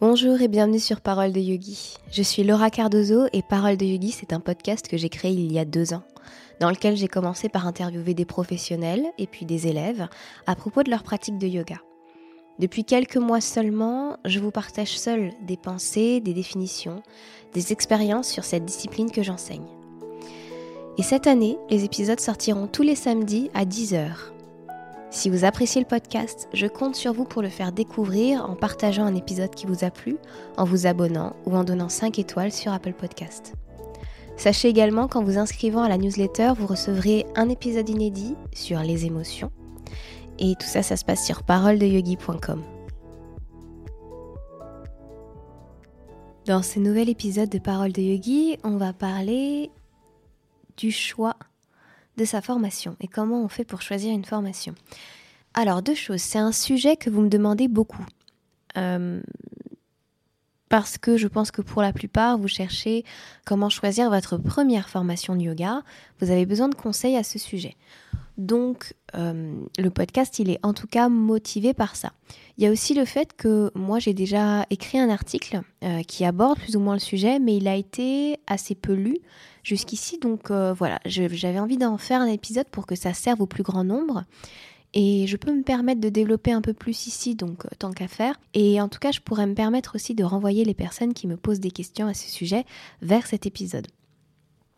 Bonjour et bienvenue sur Parole de Yogi. Je suis Laura Cardozo et Parole de Yogi, c'est un podcast que j'ai créé il y a deux ans, dans lequel j'ai commencé par interviewer des professionnels et puis des élèves à propos de leur pratique de yoga. Depuis quelques mois seulement, je vous partage seul des pensées, des définitions, des expériences sur cette discipline que j'enseigne. Et cette année, les épisodes sortiront tous les samedis à 10h si vous appréciez le podcast, je compte sur vous pour le faire découvrir en partageant un épisode qui vous a plu, en vous abonnant ou en donnant 5 étoiles sur Apple Podcast. Sachez également qu'en vous inscrivant à la newsletter, vous recevrez un épisode inédit sur les émotions. Et tout ça, ça se passe sur paroledeyogi.com. Dans ce nouvel épisode de Parole de Yogi, on va parler du choix sa formation et comment on fait pour choisir une formation. Alors deux choses, c'est un sujet que vous me demandez beaucoup. Euh, parce que je pense que pour la plupart, vous cherchez comment choisir votre première formation de yoga. Vous avez besoin de conseils à ce sujet. Donc, euh, le podcast, il est en tout cas motivé par ça. Il y a aussi le fait que moi, j'ai déjà écrit un article euh, qui aborde plus ou moins le sujet, mais il a été assez peu lu jusqu'ici. Donc euh, voilà, j'avais envie d'en faire un épisode pour que ça serve au plus grand nombre. Et je peux me permettre de développer un peu plus ici, donc euh, tant qu'à faire. Et en tout cas, je pourrais me permettre aussi de renvoyer les personnes qui me posent des questions à ce sujet vers cet épisode.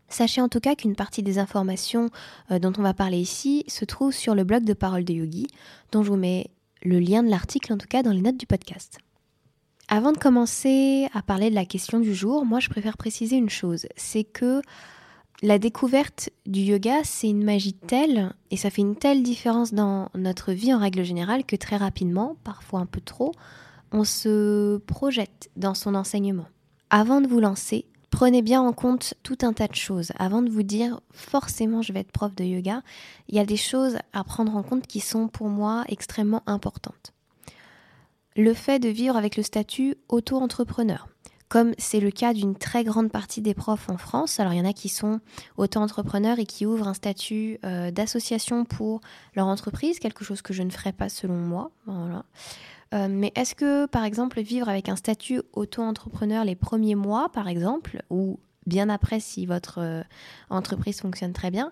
Sachez en tout cas qu'une partie des informations euh, dont on va parler ici se trouve sur le blog de Parole de Yogi, dont je vous mets le lien de l'article en tout cas dans les notes du podcast. Avant de commencer à parler de la question du jour, moi je préfère préciser une chose, c'est que la découverte du yoga, c'est une magie telle, et ça fait une telle différence dans notre vie en règle générale, que très rapidement, parfois un peu trop, on se projette dans son enseignement. Avant de vous lancer, prenez bien en compte tout un tas de choses. Avant de vous dire forcément je vais être prof de yoga, il y a des choses à prendre en compte qui sont pour moi extrêmement importantes le fait de vivre avec le statut auto-entrepreneur. Comme c'est le cas d'une très grande partie des profs en France, alors il y en a qui sont auto-entrepreneurs et qui ouvrent un statut euh, d'association pour leur entreprise, quelque chose que je ne ferai pas selon moi. Euh, mais est-ce que, par exemple, vivre avec un statut auto-entrepreneur les premiers mois, par exemple, ou bien après si votre euh, entreprise fonctionne très bien,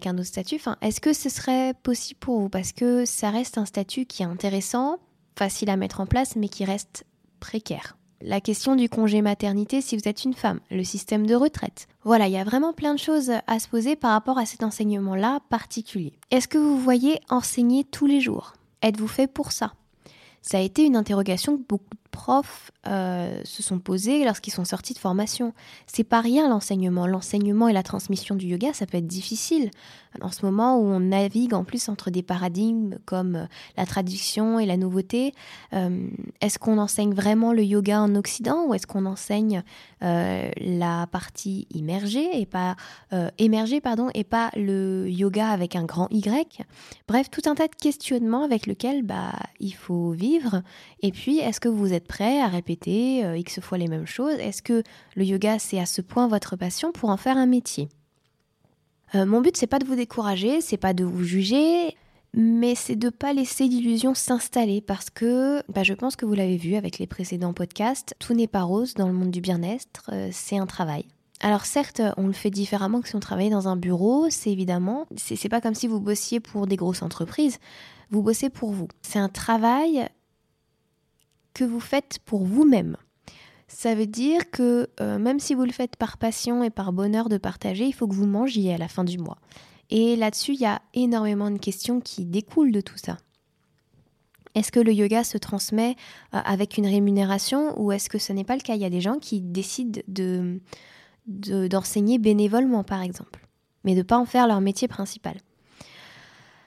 qu'un autre statut, est-ce que ce serait possible pour vous? Parce que ça reste un statut qui est intéressant, facile à mettre en place, mais qui reste précaire. La question du congé maternité si vous êtes une femme, le système de retraite. Voilà, il y a vraiment plein de choses à se poser par rapport à cet enseignement-là particulier. Est-ce que vous voyez enseigner tous les jours? Êtes-vous fait pour ça? Ça a été une interrogation beaucoup profs euh, se sont posés lorsqu'ils sont sortis de formation. C'est pas rien l'enseignement. L'enseignement et la transmission du yoga, ça peut être difficile en ce moment où on navigue en plus entre des paradigmes comme euh, la tradition et la nouveauté, euh, est-ce qu'on enseigne vraiment le yoga en Occident ou est-ce qu'on enseigne la partie immergée et pas émergée pardon et pas le yoga avec un grand Y? Bref, tout un tas de questionnements avec lesquels bah il faut vivre. Et puis, est-ce que vous êtes prêt à répéter x fois les mêmes choses? Est-ce que le yoga c'est à ce point votre passion pour en faire un métier? Euh, mon but, c'est pas de vous décourager, c'est pas de vous juger, mais c'est de pas laisser l'illusion s'installer parce que bah, je pense que vous l'avez vu avec les précédents podcasts, tout n'est pas rose dans le monde du bien-être, euh, c'est un travail. Alors certes, on le fait différemment que si on travaillait dans un bureau, c'est évidemment, c'est pas comme si vous bossiez pour des grosses entreprises, vous bossez pour vous. C'est un travail que vous faites pour vous-même. Ça veut dire que euh, même si vous le faites par passion et par bonheur de partager, il faut que vous mangiez à la fin du mois. Et là-dessus, il y a énormément de questions qui découlent de tout ça. Est-ce que le yoga se transmet euh, avec une rémunération ou est-ce que ce n'est pas le cas? Il y a des gens qui décident de, d'enseigner bénévolement, par exemple, mais de ne pas en faire leur métier principal.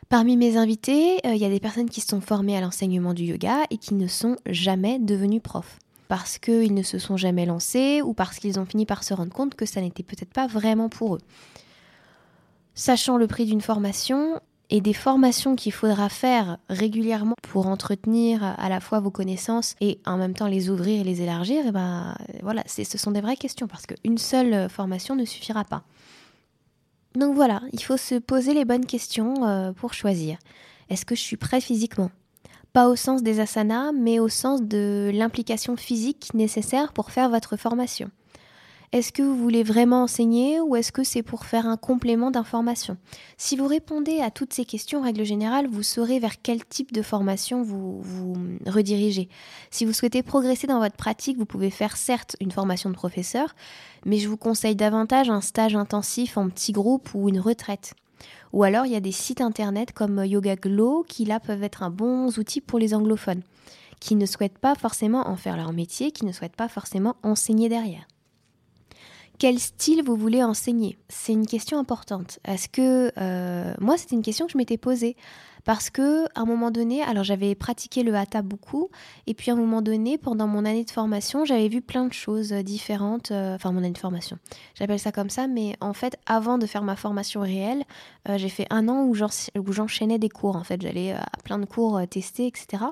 Parmi mes invités, euh, il y a des personnes qui sont formées à l'enseignement du yoga et qui ne sont jamais devenues profs parce qu'ils ne se sont jamais lancés ou parce qu'ils ont fini par se rendre compte que ça n'était peut-être pas vraiment pour eux. Sachant le prix d'une formation et des formations qu'il faudra faire régulièrement pour entretenir à la fois vos connaissances et en même temps les ouvrir et les élargir, et eh ben voilà, ce sont des vraies questions parce qu'une seule formation ne suffira pas. Donc voilà, il faut se poser les bonnes questions euh, pour choisir. Est-ce que je suis prêt physiquement? Pas au sens des asanas, mais au sens de l'implication physique nécessaire pour faire votre formation. Est-ce que vous voulez vraiment enseigner ou est-ce que c'est pour faire un complément d'information? Si vous répondez à toutes ces questions, en règle générale, vous saurez vers quel type de formation vous vous redirigez. Si vous souhaitez progresser dans votre pratique, vous pouvez faire certes une formation de professeur, mais je vous conseille davantage un stage intensif en petit groupe ou une retraite. Ou alors il y a des sites internet comme Yoga Glow qui là peuvent être un bon outil pour les anglophones, qui ne souhaitent pas forcément en faire leur métier, qui ne souhaitent pas forcément enseigner derrière. Quel style vous voulez enseigner? C'est une question importante. Est-ce que euh, moi c'était une question que je m'étais posée parce que à un moment donné, alors j'avais pratiqué le hatha beaucoup et puis à un moment donné, pendant mon année de formation, j'avais vu plein de choses différentes. Euh, enfin mon année de formation, j'appelle ça comme ça, mais en fait avant de faire ma formation réelle, euh, j'ai fait un an où j'enchaînais des cours. En fait, j'allais à plein de cours tester, etc.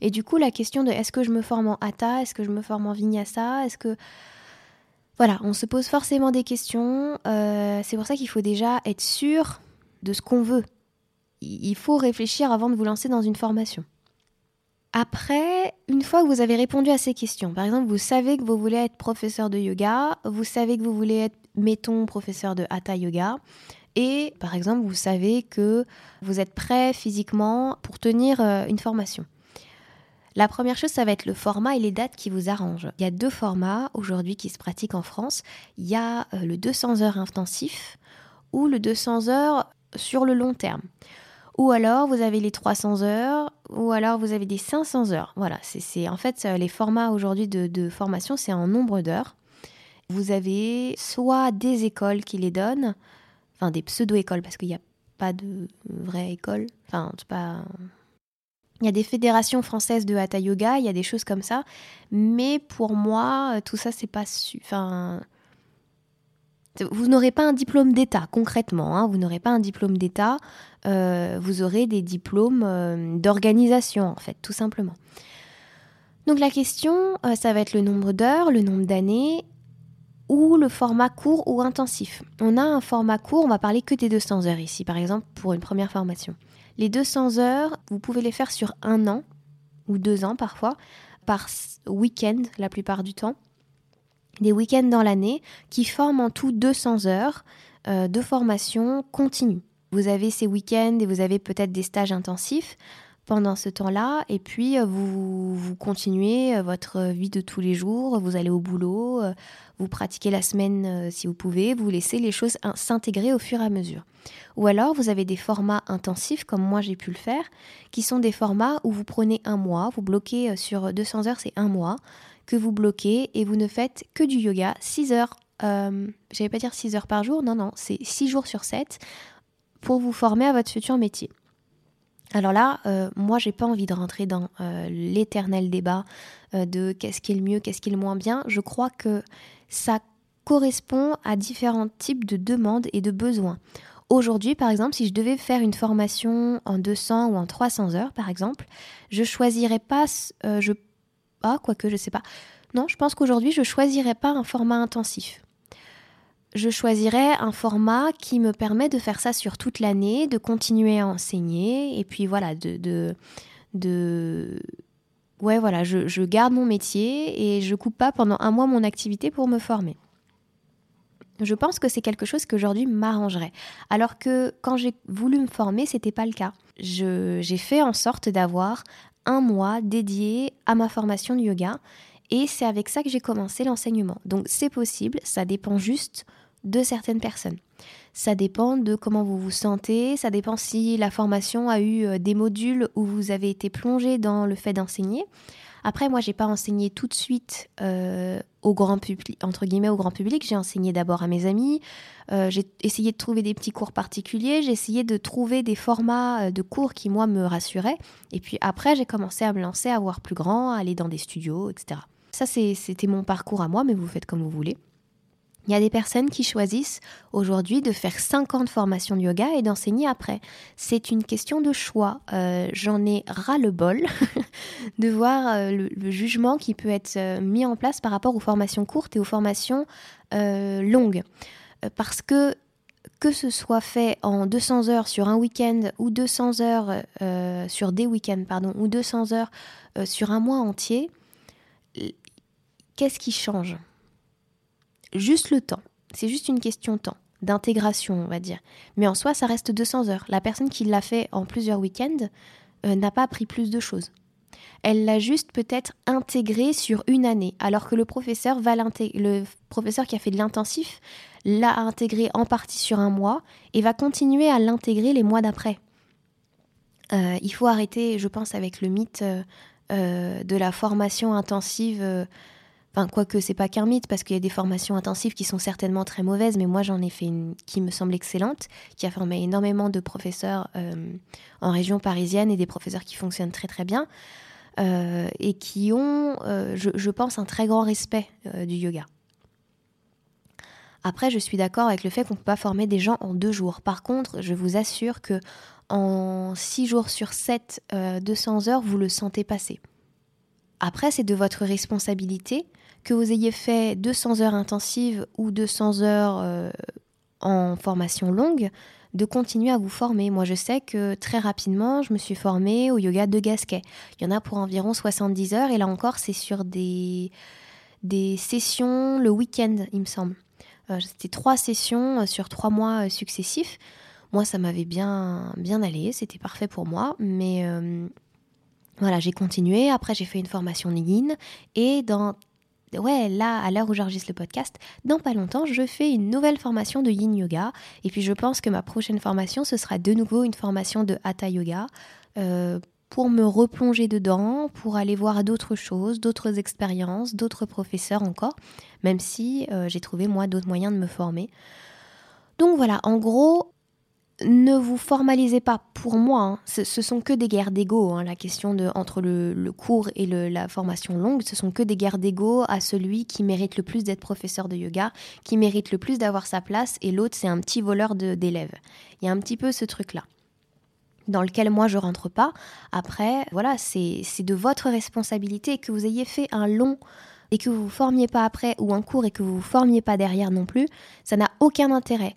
Et du coup, la question de est-ce que je me forme en hatha, est-ce que je me forme en vinyasa, est-ce que voilà, on se pose forcément des questions. Euh, c'est pour ça qu'il faut déjà être sûr de ce qu'on veut. Il faut réfléchir avant de vous lancer dans une formation. Après, une fois que vous avez répondu à ces questions, par exemple, vous savez que vous voulez être professeur de yoga, vous savez que vous voulez être, mettons, professeur de hatha yoga, et par exemple, vous savez que vous êtes prêt physiquement pour tenir euh, une formation. La première chose, ça va être le format et les dates qui vous arrangent. Il y a deux formats aujourd'hui qui se pratiquent en France. Il y a euh, le 200 heures intensif ou le 200 heures sur le long terme. Ou alors vous avez les 300 heures, ou alors vous avez des 500 heures. Voilà, c'est en fait euh, les formats aujourd'hui de, formation, c'est en nombre d'heures. Vous avez soit des écoles qui les donnent, enfin des pseudo-écoles, parce qu'il n'y a pas de vraie école. Enfin, pas il y a des fédérations françaises de hatha yoga, il y a des choses comme ça, mais pour moi, euh, tout ça c'est pas su. Enfin, vous n'aurez pas un diplôme d'État concrètement. Hein, vous n'aurez pas un diplôme d'État. Euh, vous aurez des diplômes euh, d'organisation en fait, tout simplement. Donc la question, ça va être le nombre d'heures, le nombre d'années ou le format court ou intensif. On a un format court, on va parler que des 200 heures ici, par exemple, pour une première formation. Les 200 heures, vous pouvez les faire sur un an ou deux ans parfois, par week-end la plupart du temps. Des week-ends dans l'année qui forment en tout 200 heures euh, de formation continue. Vous avez ces week-ends et vous avez peut-être des stages intensifs pendant ce temps-là. Et puis, euh, vous, vous continuez euh, votre vie de tous les jours, vous allez au boulot, euh, vous pratiquez la semaine si vous pouvez, vous laissez les choses s'intégrer au fur et à mesure. Ou alors, vous avez des formats intensifs, comme moi j'ai pu le faire, qui sont des formats où vous prenez un mois, vous bloquez sur 200 heures, c'est un mois, que vous bloquez et vous ne faites que du yoga 6 heures. Euh, J'allais pas dire 6 heures par jour, non, non, c'est 6 jours sur 7 pour vous former à votre futur métier. Alors là, euh, moi, j'ai pas envie de rentrer dans euh, l'éternel débat euh, de qu'est-ce qui est le mieux, qu'est-ce qui est le moins bien. Je crois que ça correspond à différents types de demandes et de besoins. Aujourd'hui, par exemple, si je devais faire une formation en 200 ou en 300 heures, par exemple, je choisirais pas, je, ah, quoique, je sais pas. Non, je pense qu'aujourd'hui, je choisirais pas un format intensif je choisirais un format qui me permet de faire ça sur toute l'année, de continuer à enseigner, et puis voilà, de... Ouais, voilà, je, garde mon métier et je coupe pas pendant un mois mon activité pour me former. Je pense que c'est quelque chose qui aujourd'hui m'arrangerait. Alors que quand j'ai voulu me former, c'était pas le cas. J'ai fait en sorte d'avoir un mois dédié à ma formation de yoga et c'est avec ça que j'ai commencé l'enseignement. Donc c'est possible, ça dépend juste de certaines personnes. Ça dépend de comment vous vous sentez, ça dépend si la formation a eu euh, des modules où vous avez été plongé dans le fait d'enseigner. Après, moi, j'ai pas enseigné tout de suite euh, au grand public, entre guillemets, au grand public. J'ai enseigné d'abord à mes amis. Euh, j'ai essayé de trouver des petits cours particuliers. J'ai essayé de trouver des formats de cours qui, moi, me rassuraient. Et puis après, j'ai commencé à me lancer, à voir plus grand, à aller dans des studios, etc. Ça, c'était mon parcours à moi, mais vous faites comme vous voulez. Il y a des personnes qui choisissent aujourd'hui de faire 5 ans de yoga et d'enseigner après. C'est une question de choix. Euh, j'en ai ras le bol de voir euh, le, jugement qui peut être euh, mis en place par rapport aux formations courtes et aux formations longues. parce que que ce soit fait en 200 heures sur un week-end ou 200 heures sur des week-ends, ou 200 heures sur un mois entier, qu'est-ce qui change? Juste le temps. C'est juste une question de temps, d'intégration, on va dire. Mais en soi, ça reste 200 heures. La personne qui l'a fait en plusieurs week-ends euh, n'a pas appris plus de choses. Elle l'a juste peut-être intégré sur une année, alors que le professeur va le qui a fait de l'intensif l'a intégré en partie sur un mois et va continuer à l'intégrer les mois d'après. Euh, il faut arrêter, je pense, avec le mythe euh, de la formation intensive. Enfin, quoique c'est pas qu'un mythe, parce qu'il y a des formations intensives qui sont certainement très mauvaises, mais moi j'en ai fait une qui me semble excellente, qui a formé énormément de professeurs euh, en région parisienne et des professeurs qui fonctionnent très très bien, euh, et qui ont, euh, je, pense, un très grand respect du yoga. Après, je suis d'accord avec le fait qu'on ne peut pas former des gens en deux jours. Par contre, je vous assure que en six jours sur 7, 200 heures, vous le sentez passer. Après, c'est de votre responsabilité que vous ayez fait 200 heures intensives ou 200 heures euh, en formation longue, de continuer à vous former. Moi, je sais que très rapidement, je me suis formée au yoga de Gasquet. Il y en a pour environ 70 heures, et là encore, c'est sur des, des sessions le week-end, il me semble. Euh, c'était trois sessions euh, sur trois mois successifs. Moi, ça m'avait bien, bien allé, c'était parfait pour moi, mais voilà, j'ai continué. Après, j'ai fait une formation yin, et dans ouais, là, à l'heure où j'enregistre le podcast, dans pas longtemps, je fais une nouvelle formation de yin yoga. Et puis je pense que ma prochaine formation, ce sera de nouveau une formation de hatha yoga. Euh, pour me replonger dedans, pour aller voir d'autres choses, d'autres expériences, d'autres professeurs encore, même si euh, j'ai trouvé moi d'autres moyens de me former. Donc voilà, en gros, ne vous formalisez pas. Pour moi, hein. ce, sont que des guerres d'ego. Hein, la question entre le, cours et la formation longue, ce sont que des guerres d'ego à celui qui mérite le plus d'être professeur de yoga, qui mérite le plus d'avoir sa place, et l'autre c'est un petit voleur d'élèves. Il y a un petit peu ce truc-là dans lequel moi je rentre pas. Après, voilà, c'est de votre responsabilité que vous ayez fait un long et que vous vous formiez pas après ou un cours et que vous vous formiez pas derrière non plus, ça n'a aucun intérêt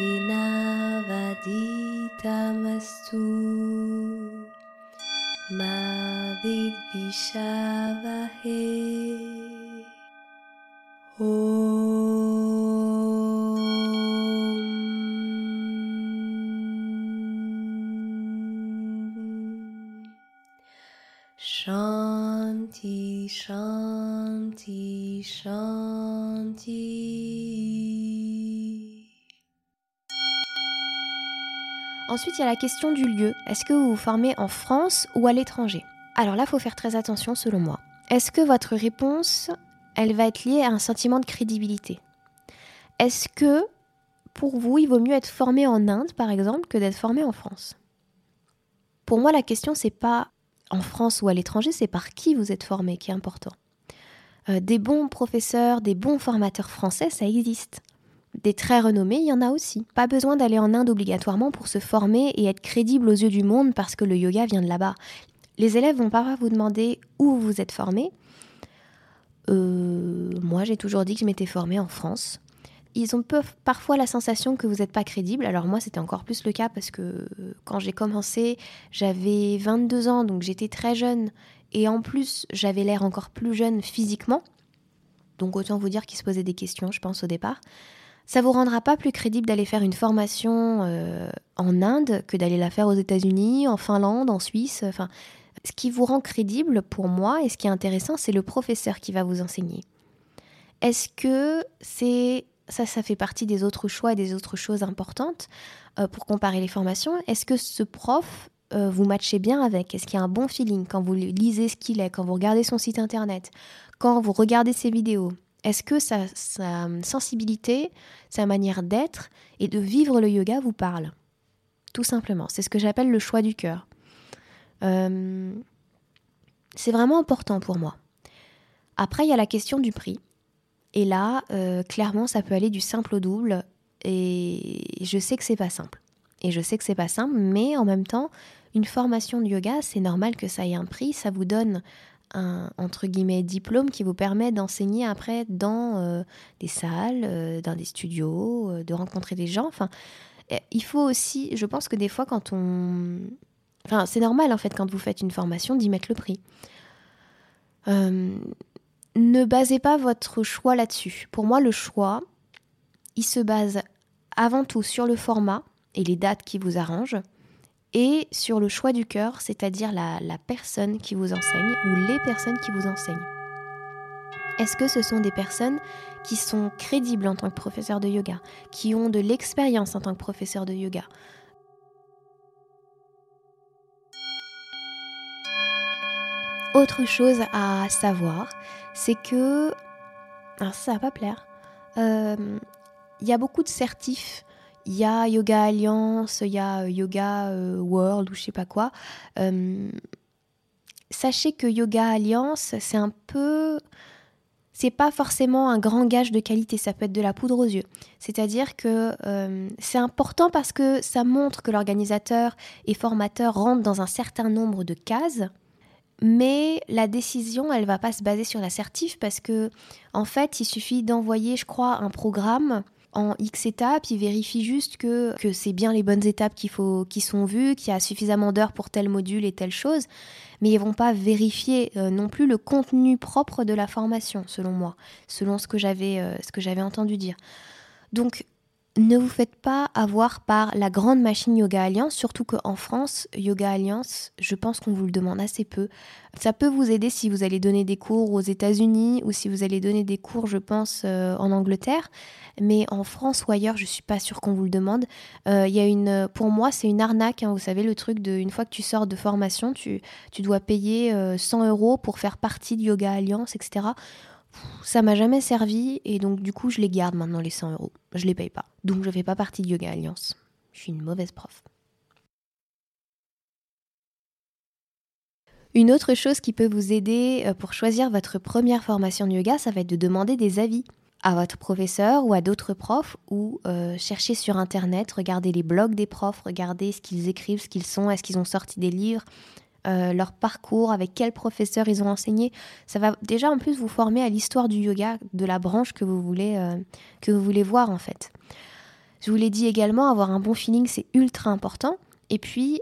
विनावदितमस्तु मा Om. Shanti, Shanti, Shanti. Ensuite, il y a la question du lieu. Est-ce que vous vous formez en France ou à l'étranger? Alors là, il faut faire très attention selon moi. Est-ce que votre réponse, elle va être liée à un sentiment de crédibilité? Est-ce que pour vous, il vaut mieux être formé en Inde, par exemple, que d'être formé en France? Pour moi, la question, c'est pas en France ou à l'étranger, c'est par qui vous êtes formé qui est important. Euh, des bons professeurs, des bons formateurs français, ça existe. Des très renommés, il y en a aussi. Pas besoin d'aller en Inde obligatoirement pour se former et être crédible aux yeux du monde parce que le yoga vient de là-bas. Les élèves vont pas vous demander où vous êtes formé. Euh, moi, j'ai toujours dit que je m'étais formée en France. Ils ont parfois la sensation que vous n'êtes pas crédible. Alors moi, c'était encore plus le cas parce que euh, quand j'ai commencé, j'avais 22 ans, donc j'étais très jeune. Et en plus, j'avais l'air encore plus jeune physiquement. Donc autant vous dire qu'ils se posaient des questions, je pense, au départ. Ça vous rendra pas plus crédible d'aller faire une formation euh, en Inde que d'aller la faire aux États-Unis, en Finlande, en Suisse. Enfin, ce qui vous rend crédible pour moi et ce qui est intéressant, c'est le professeur qui va vous enseigner. Est-ce que c'est ça, ça fait partie des autres choix et des autres choses importantes euh, pour comparer les formations? Est-ce que ce prof euh, vous matchez bien avec? Est-ce qu'il y a un bon feeling quand vous lisez ce qu'il est, quand vous regardez son site internet, quand vous regardez ses vidéos? Est-ce que sa, sensibilité, sa manière d'être et de vivre le yoga vous parle? Tout simplement. C'est ce que j'appelle le choix du cœur. Euh, c'est vraiment important pour moi. Après, il y a la question du prix. Et là, euh, clairement, ça peut aller du simple au double. Et je sais que c'est pas simple. Et je sais que c'est pas simple, mais en même temps, une formation de yoga, c'est normal que ça ait un prix. Ça vous donne un entre guillemets diplôme qui vous permet d'enseigner après dans euh, des salles, euh, dans des studios, euh, de rencontrer des gens. Enfin, il faut aussi, je pense que des fois quand on, enfin c'est normal en fait quand vous faites une formation d'y mettre le prix. ne basez pas votre choix là-dessus. Pour moi, le choix, il se base avant tout sur le format et les dates qui vous arrangent et sur le choix du cœur, c'est-à-dire la, personne qui vous enseigne ou les personnes qui vous enseignent. Est-ce que ce sont des personnes qui sont crédibles en tant que professeur de yoga, qui ont de l'expérience en tant que professeur de yoga? Autre chose à savoir, c'est que... Alors ça va pas plaire. Euh, il y a beaucoup de certifs il y a Yoga Alliance, il y a euh, Yoga euh, World ou je sais pas quoi. Euh, sachez que Yoga Alliance, c'est un peu. C'est pas forcément un grand gage de qualité, ça peut être de la poudre aux yeux. C'est-à-dire que c'est important parce que ça montre que l'organisateur et formateur rentrent dans un certain nombre de cases, mais la décision, elle va pas se baser sur l'assertif parce que, en fait, il suffit d'envoyer, je crois, un programme en X étapes, ils vérifient juste que, que c'est bien les bonnes étapes faut, qui sont vues, qu'il y a suffisamment d'heures pour tel module et telle chose, mais ils vont pas vérifier euh, non plus le contenu propre de la formation, selon moi, selon ce que j'avais euh, entendu dire. Donc ne vous faites pas avoir par la grande machine Yoga Alliance, surtout qu'en France, Yoga Alliance, je pense qu'on vous le demande assez peu. Ça peut vous aider si vous allez donner des cours aux États-Unis ou si vous allez donner des cours, je pense, euh, en Angleterre. Mais en France ou ailleurs, je suis pas sûre qu'on vous le demande. Euh, y a une, pour moi, c'est une arnaque. Hein, vous savez, le truc de une fois que tu sors de formation, tu, tu dois payer 100 euh, euros pour faire partie de Yoga Alliance, etc ça m'a jamais servi et donc du coup je les garde maintenant les 100 euros. Je les paye pas. Donc je fais pas partie de Yoga Alliance. Je suis une mauvaise prof. Une autre chose qui peut vous aider euh, pour choisir votre première formation de yoga, ça va être de demander des avis à votre professeur ou à d'autres profs ou euh, chercher sur internet, regarder les blogs des profs, regarder ce qu'ils écrivent, ce qu'ils sont, est-ce qu'ils ont sorti des livres, euh, leur parcours, avec quel professeur ils ont enseigné. Ça va déjà en plus vous former à l'histoire du yoga, de la branche que vous voulez, euh, que vous voulez voir en fait. Je vous l'ai dit également, avoir un bon feeling, c'est ultra important. Et puis,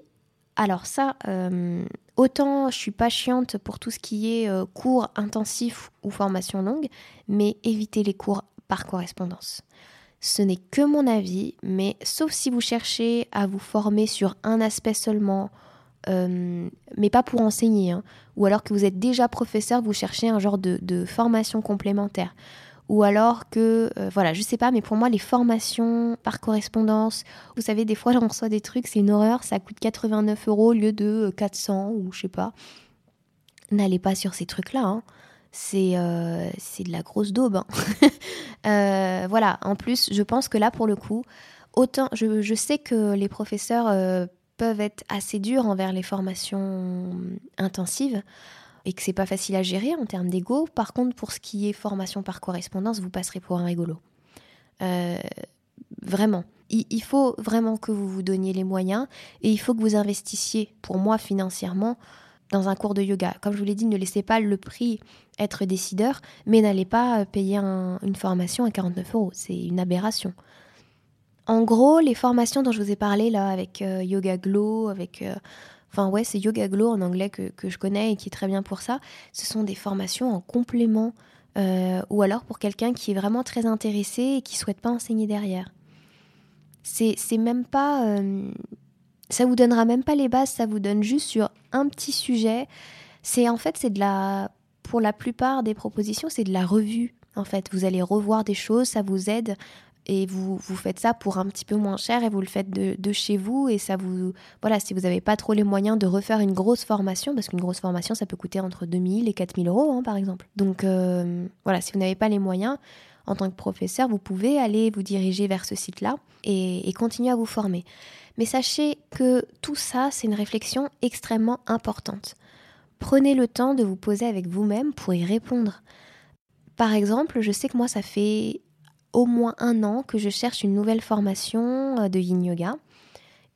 alors ça, euh, autant je suis pas chiante pour tout ce qui est cours intensifs ou formation longue, mais évitez les cours par correspondance. Ce n'est que mon avis, mais sauf si vous cherchez à vous former sur un aspect seulement, euh, mais pas pour enseigner, hein. ou alors que vous êtes déjà professeur, vous cherchez un genre de, formation complémentaire, ou alors que, euh, voilà, je sais pas, mais pour moi, les formations par correspondance, vous savez, des fois, j'en reçois des trucs, c'est une horreur, ça coûte 89 euros au lieu de 400, ou je sais pas. N'allez pas sur ces trucs-là, hein. c'est euh, de la grosse daube. Hein. voilà, en plus, je pense que là, pour le coup, autant, je sais que les professeurs peuvent être assez durs envers les formations intensives et que c'est pas facile à gérer en termes d'ego. Par contre, pour ce qui est formation par correspondance, vous passerez pour un rigolo. Euh, vraiment. Il, faut vraiment que vous vous donniez les moyens et il faut que vous investissiez, pour moi, financièrement, dans un cours de yoga. Comme je vous l'ai dit, ne laissez pas le prix être décideur, mais n'allez pas payer une formation à 49 euros. C'est une aberration. En gros, les formations dont je vous ai parlé là, avec euh, Yoga Glow, avec. Euh, enfin, ouais, c'est Yoga Glow en anglais que, je connais et qui est très bien pour ça. Ce sont des formations en complément euh, ou alors pour quelqu'un qui est vraiment très intéressé et qui souhaite pas enseigner derrière. C'est même pas. ça vous donnera même pas les bases, ça vous donne juste sur un petit sujet. C'est en fait, c'est de la. Pour la plupart des propositions, c'est de la revue. En fait, vous allez revoir des choses, ça vous aide et vous, vous faites ça pour un petit peu moins cher et vous le faites de, chez vous et ça vous voilà si vous n'avez pas trop les moyens de refaire une grosse formation parce qu'une grosse formation ça peut coûter entre 2000 et 4000 euros hein, par exemple. Donc euh, voilà si vous n'avez pas les moyens en tant que professeur vous pouvez aller vous diriger vers ce site là et, et continuer à vous former. Mais sachez que tout ça c'est une réflexion extrêmement importante. Prenez le temps de vous poser avec vous-même pour y répondre. Par exemple je sais que moi ça fait au moins un an que je cherche une nouvelle formation euh, de yin yoga.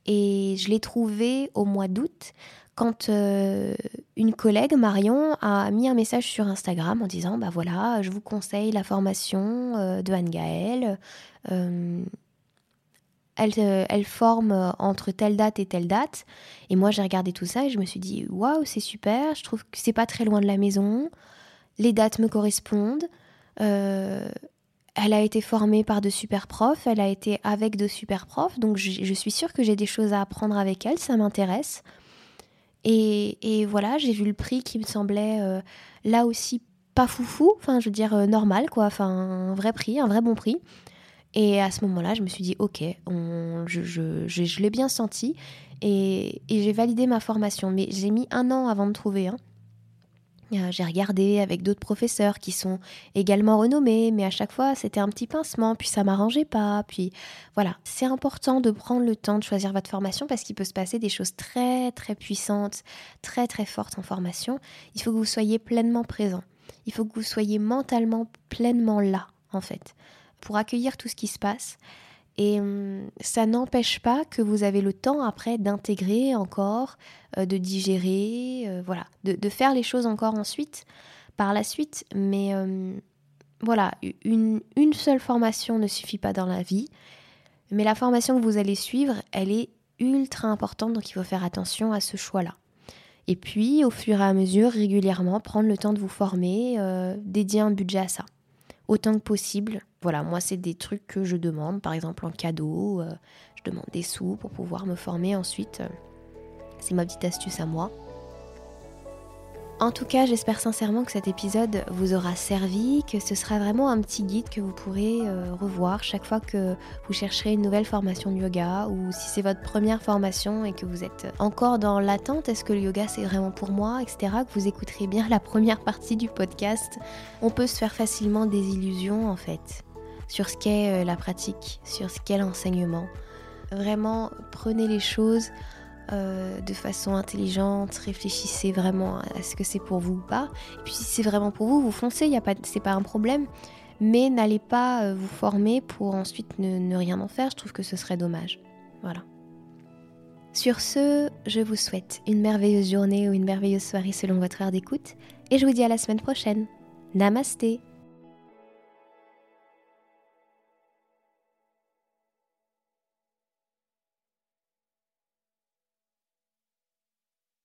Et je l'ai trouvée au mois d'août quand euh, une collègue, Marion, a mis un message sur Instagram en disant Bah voilà, je vous conseille la formation euh, de Anne-Gaëlle. elle, elle, forme entre telle date et telle date. Et moi, j'ai regardé tout ça et je me suis dit Waouh, c'est super, je trouve que c'est pas très loin de la maison. Les dates me correspondent. Elle a été formée par de super profs, elle a été avec de super profs, donc je, suis sûre que j'ai des choses à apprendre avec elle, ça m'intéresse. Et, voilà, j'ai vu le prix qui me semblait euh, là aussi pas foufou, enfin je veux dire euh, normal quoi, enfin un vrai prix, un vrai bon prix. Et à ce moment-là, je me suis dit ok, je, l'ai bien senti et, et j'ai validé ma formation. Mais j'ai mis un an avant de trouver. Hein. Euh, j'ai regardé avec d'autres professeurs qui sont également renommés, mais à chaque fois c'était un petit pincement, puis ça m'arrangeait pas, puis voilà. C'est important de prendre le temps de choisir votre formation parce qu'il peut se passer des choses très très puissantes, très très fortes en formation. Il faut que vous soyez pleinement présent. Il faut que vous soyez mentalement pleinement là, en fait, pour accueillir tout ce qui se passe. Et hum, ça n'empêche pas que vous avez le temps après d'intégrer encore, euh, de digérer, euh, voilà, de, faire les choses encore ensuite, par la suite. Mais hum, voilà, une, une, seule formation ne suffit pas dans la vie. Mais la formation que vous allez suivre, elle est ultra importante, donc il faut faire attention à ce choix-là. Et puis, au fur et à mesure, régulièrement, prendre le temps de vous former, euh, dédier un budget à ça autant que possible. Voilà, moi, c'est des trucs que je demande, par exemple en cadeau. Euh, je demande des sous pour pouvoir me former ensuite. C'est ma petite astuce à moi. En tout cas, j'espère sincèrement que cet épisode vous aura servi, que ce sera vraiment un petit guide que vous pourrez euh, revoir chaque fois que vous chercherez une nouvelle formation de yoga ou si c'est votre première formation et que vous êtes encore dans l'attente, est-ce que le yoga c'est vraiment pour moi, etc., que vous écouterez bien la première partie du podcast. On peut se faire facilement des illusions en fait sur ce qu'est euh, la pratique, sur ce qu'est l'enseignement. Vraiment, prenez les choses euh, de façon intelligente, réfléchissez vraiment à ce que c'est pour vous ou pas. Et puis si c'est vraiment pour vous, vous foncez, y a pas, c'est pas un problème. Mais n'allez pas euh, vous former pour ensuite ne, rien en faire. Je trouve que ce serait dommage. Voilà. Sur ce, je vous souhaite une merveilleuse journée ou une merveilleuse soirée selon votre heure d'écoute. Et je vous dis à la semaine prochaine. Namasté